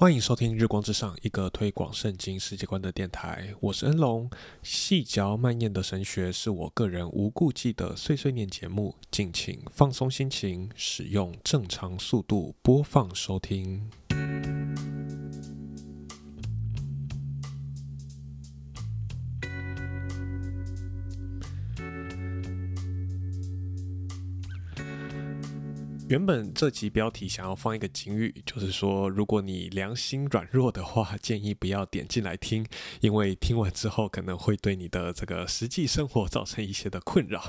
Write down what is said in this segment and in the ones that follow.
欢迎收听《日光之上》，一个推广圣经世界观的电台。我是恩龙，细嚼慢咽的神学是我个人无顾忌的碎碎念节目，敬请放松心情，使用正常速度播放收听。原本这集标题想要放一个警语，就是说，如果你良心软弱的话，建议不要点进来听，因为听完之后可能会对你的这个实际生活造成一些的困扰。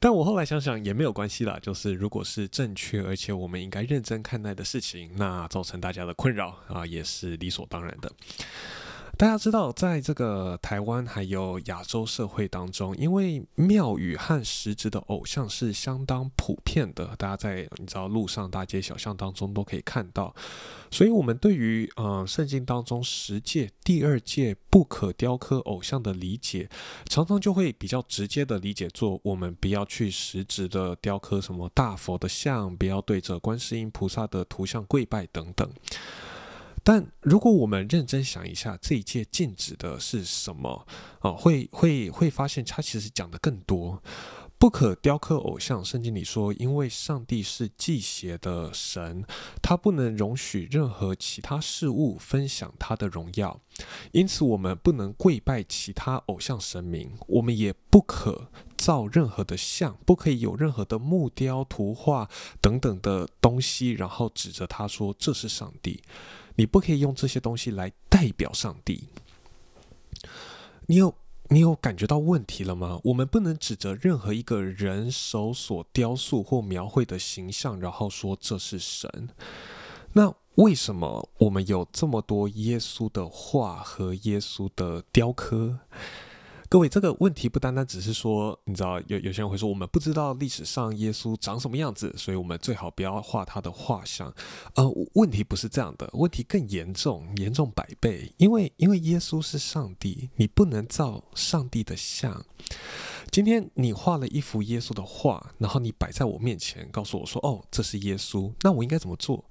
但我后来想想也没有关系啦，就是如果是正确而且我们应该认真看待的事情，那造成大家的困扰啊，也是理所当然的。大家知道，在这个台湾还有亚洲社会当中，因为庙宇和实质的偶像是相当普遍的，大家在你知道路上大街小巷当中都可以看到，所以我们对于呃圣经当中十诫第二诫不可雕刻偶像的理解，常常就会比较直接的理解做我们不要去实质的雕刻什么大佛的像，不要对着观世音菩萨的图像跪拜等等。但如果我们认真想一下，这一届禁止的是什么啊？会会会发现，它其实讲的更多。不可雕刻偶像，圣经里说，因为上帝是祭邪的神，他不能容许任何其他事物分享他的荣耀，因此我们不能跪拜其他偶像神明，我们也不可造任何的像，不可以有任何的木雕、图画等等的东西，然后指着他说这是上帝。你不可以用这些东西来代表上帝。你有你有感觉到问题了吗？我们不能指责任何一个人手所雕塑或描绘的形象，然后说这是神。那为什么我们有这么多耶稣的画和耶稣的雕刻？各位，这个问题不单单只是说，你知道，有有些人会说，我们不知道历史上耶稣长什么样子，所以我们最好不要画他的画像。呃，问题不是这样的，问题更严重，严重百倍。因为，因为耶稣是上帝，你不能造上帝的像。今天你画了一幅耶稣的画，然后你摆在我面前，告诉我说，哦，这是耶稣，那我应该怎么做？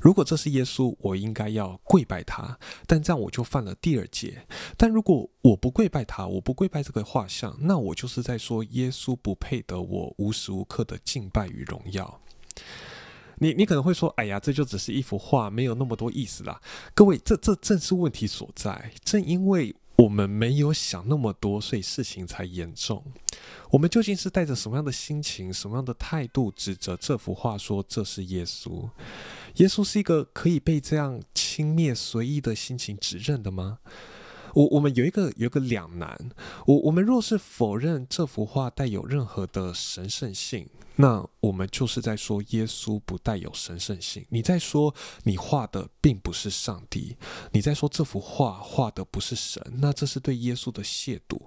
如果这是耶稣，我应该要跪拜他，但这样我就犯了第二戒。但如果我不跪拜他，我不跪拜这个画像，那我就是在说耶稣不配得我无时无刻的敬拜与荣耀。你你可能会说，哎呀，这就只是一幅画，没有那么多意思啦。各位，这这正是问题所在。正因为我们没有想那么多，所以事情才严重。我们究竟是带着什么样的心情、什么样的态度，指责这幅画说这是耶稣？耶稣是一个可以被这样轻蔑、随意的心情指认的吗？我我们有一个有一个两难。我我们若是否认这幅画带有任何的神圣性，那我们就是在说耶稣不带有神圣性。你在说你画的并不是上帝，你在说这幅画画的不是神，那这是对耶稣的亵渎。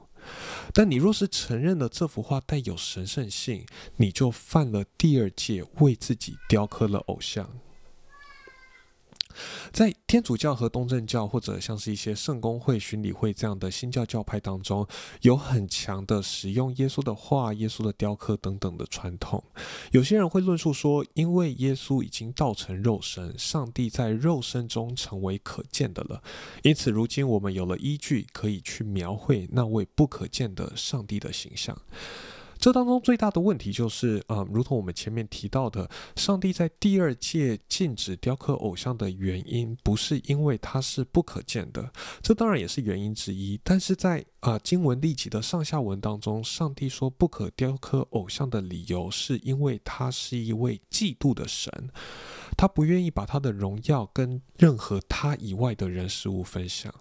但你若是承认了这幅画带有神圣性，你就犯了第二戒，为自己雕刻了偶像。在天主教和东正教，或者像是一些圣公会、巡礼会这样的新教教派当中，有很强的使用耶稣的画、耶稣的雕刻等等的传统。有些人会论述说，因为耶稣已经道成肉身，上帝在肉身中成为可见的了，因此如今我们有了依据，可以去描绘那位不可见的上帝的形象。这当中最大的问题就是，啊，如同我们前面提到的，上帝在第二届禁止雕刻偶像的原因，不是因为它是不可见的，这当然也是原因之一。但是在啊经文立起的上下文当中，上帝说不可雕刻偶像的理由，是因为他是一位嫉妒的神，他不愿意把他的荣耀跟任何他以外的人事物分享。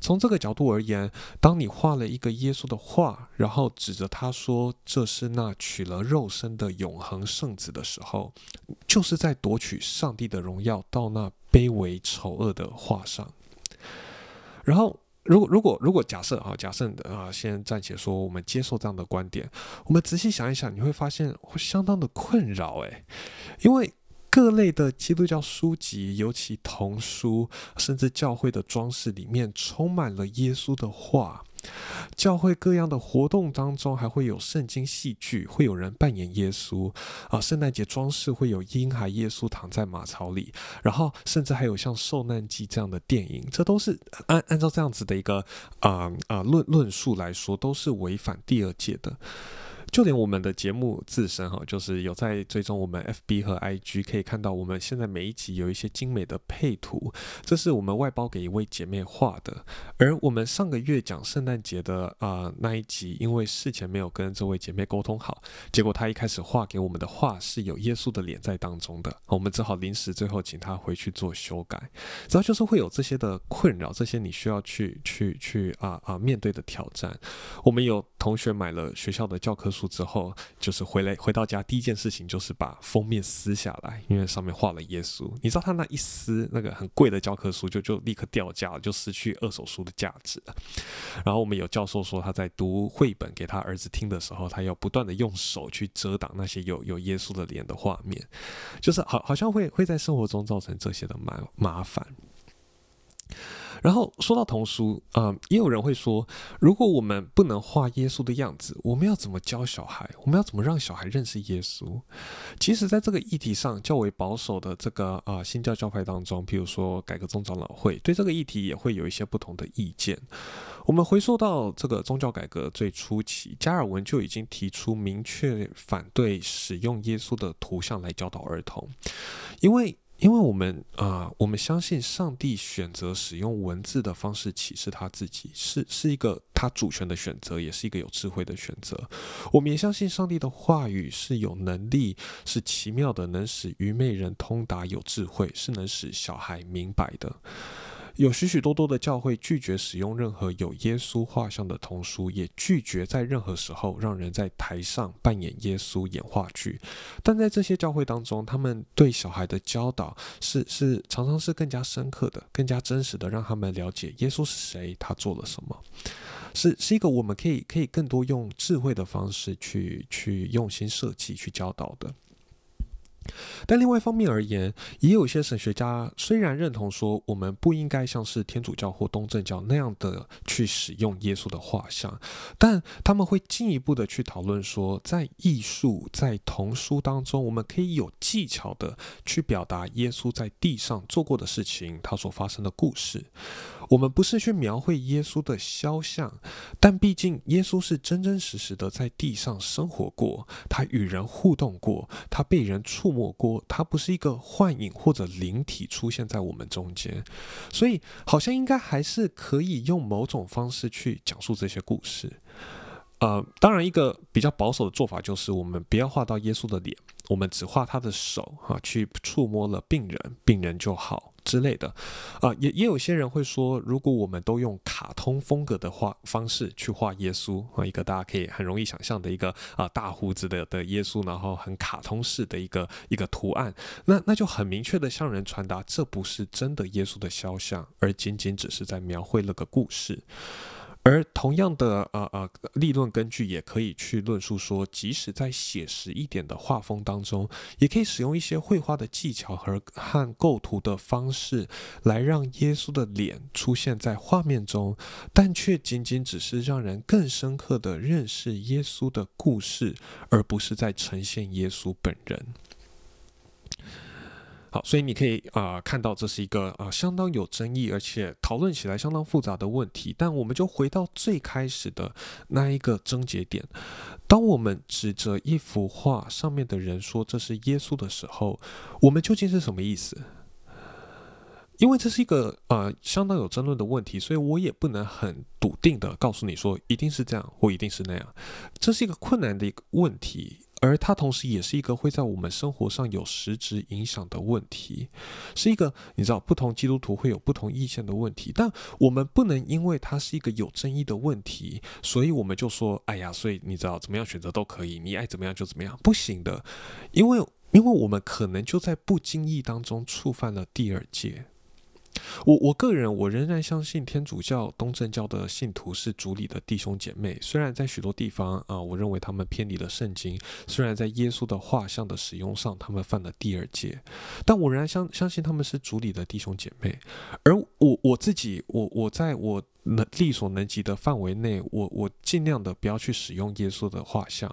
从这个角度而言，当你画了一个耶稣的画，然后指着他说这是那取了肉身的永恒圣子的时候，就是在夺取上帝的荣耀到那卑微丑恶的画上。然后，如果如果如果假设啊，假设啊，先暂且说我们接受这样的观点，我们仔细想一想，你会发现会相当的困扰诶，因为。各类的基督教书籍，尤其童书，甚至教会的装饰里面，充满了耶稣的话。教会各样的活动当中，还会有圣经戏剧，会有人扮演耶稣啊。圣诞节装饰会有婴孩耶稣躺在马槽里，然后甚至还有像《受难记》这样的电影，这都是按按照这样子的一个啊啊论论述来说，都是违反第二届的。就连我们的节目自身哈，就是有在追踪我们 FB 和 IG，可以看到我们现在每一集有一些精美的配图，这是我们外包给一位姐妹画的。而我们上个月讲圣诞节的啊那一集，因为事前没有跟这位姐妹沟通好，结果她一开始画给我们的画是有耶稣的脸在当中的，我们只好临时最后请她回去做修改。主要就是会有这些的困扰，这些你需要去去去啊啊面对的挑战。我们有同学买了学校的教科书。之后就是回来回到家，第一件事情就是把封面撕下来，因为上面画了耶稣。你知道他那一撕，那个很贵的教科书就就立刻掉价了，就失去二手书的价值了。然后我们有教授说，他在读绘本给他儿子听的时候，他要不断的用手去遮挡那些有有耶稣的脸的画面，就是好好像会会在生活中造成这些的麻麻烦。然后说到童书，啊，也有人会说，如果我们不能画耶稣的样子，我们要怎么教小孩？我们要怎么让小孩认识耶稣？其实，在这个议题上，较为保守的这个啊新教教派当中，譬如说改革宗长老会，对这个议题也会有一些不同的意见。我们回溯到这个宗教改革最初期，加尔文就已经提出明确反对使用耶稣的图像来教导儿童，因为。因为我们啊，我们相信上帝选择使用文字的方式启示他自己，是是一个他主权的选择，也是一个有智慧的选择。我们也相信上帝的话语是有能力，是奇妙的，能使愚昧人通达有智慧，是能使小孩明白的。有许许多多的教会拒绝使用任何有耶稣画像的童书，也拒绝在任何时候让人在台上扮演耶稣演话剧。但在这些教会当中，他们对小孩的教导是是常常是更加深刻的、更加真实的，让他们了解耶稣是谁，他做了什么，是是一个我们可以可以更多用智慧的方式去去用心设计去教导的。但另外一方面而言，也有些神学家虽然认同说我们不应该像是天主教或东正教那样的去使用耶稣的画像，但他们会进一步的去讨论说，在艺术、在童书当中，我们可以有技巧的去表达耶稣在地上做过的事情，他所发生的故事。我们不是去描绘耶稣的肖像，但毕竟耶稣是真真实实的在地上生活过，他与人互动过，他被人触摸过，他不是一个幻影或者灵体出现在我们中间，所以好像应该还是可以用某种方式去讲述这些故事。呃，当然，一个比较保守的做法就是我们不要画到耶稣的脸，我们只画他的手，哈，去触摸了病人，病人就好。之类的，啊，也也有些人会说，如果我们都用卡通风格的画方式去画耶稣啊，一个大家可以很容易想象的一个啊大胡子的的耶稣，然后很卡通式的一个一个图案，那那就很明确的向人传达，这不是真的耶稣的肖像，而仅仅只是在描绘了个故事。而同样的，呃呃，立论根据也可以去论述说，即使在写实一点的画风当中，也可以使用一些绘画的技巧和和构图的方式，来让耶稣的脸出现在画面中，但却仅仅只是让人更深刻的认识耶稣的故事，而不是在呈现耶稣本人。好，所以你可以啊看到这是一个啊相当有争议，而且讨论起来相当复杂的问题。但我们就回到最开始的那一个症结点：当我们指着一幅画上面的人说这是耶稣的时候，我们究竟是什么意思？因为这是一个呃相当有争论的问题，所以我也不能很笃定的告诉你说一定是这样或一定是那样。这是一个困难的一个问题。而它同时也是一个会在我们生活上有实质影响的问题，是一个你知道不同基督徒会有不同意见的问题，但我们不能因为它是一个有争议的问题，所以我们就说，哎呀，所以你知道怎么样选择都可以，你爱怎么样就怎么样，不行的，因为因为我们可能就在不经意当中触犯了第二戒。我我个人，我仍然相信天主教、东正教的信徒是主里的弟兄姐妹。虽然在许多地方啊，我认为他们偏离了圣经；虽然在耶稣的画像的使用上，他们犯了第二戒，但我仍然相相信他们是主里的弟兄姐妹。而我我自己，我我在我能力所能及的范围内，我我尽量的不要去使用耶稣的画像。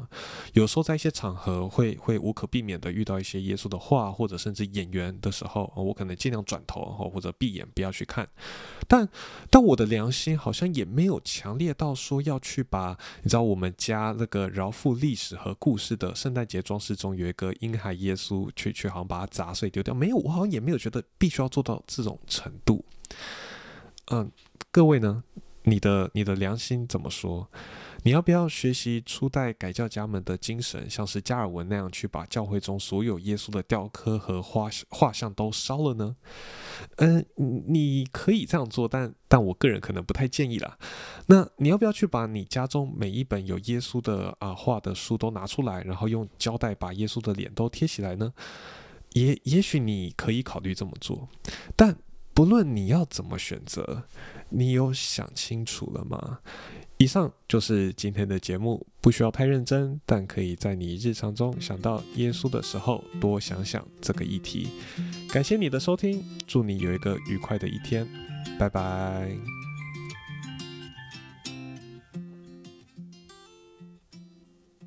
有时候在一些场合会会无可避免的遇到一些耶稣的画，或者甚至演员的时候，我可能尽量转头或者闭眼不要去看。但但我的良心好像也没有强烈到说要去把，你知道我们家那个饶富历史和故事的圣诞节装饰中有一个婴孩耶稣，去去好像把它砸碎丢掉。没有，我好像也没有觉得必须要做到这种程度。嗯，各位呢？你的你的良心怎么说？你要不要学习初代改教家们的精神，像是加尔文那样去把教会中所有耶稣的雕刻和画画像都烧了呢？嗯，你可以这样做，但但我个人可能不太建议啦。那你要不要去把你家中每一本有耶稣的啊画的书都拿出来，然后用胶带把耶稣的脸都贴起来呢？也也许你可以考虑这么做，但。不论你要怎么选择，你有想清楚了吗？以上就是今天的节目，不需要太认真，但可以在你日常中想到耶稣的时候，多想想这个议题。感谢你的收听，祝你有一个愉快的一天，拜拜。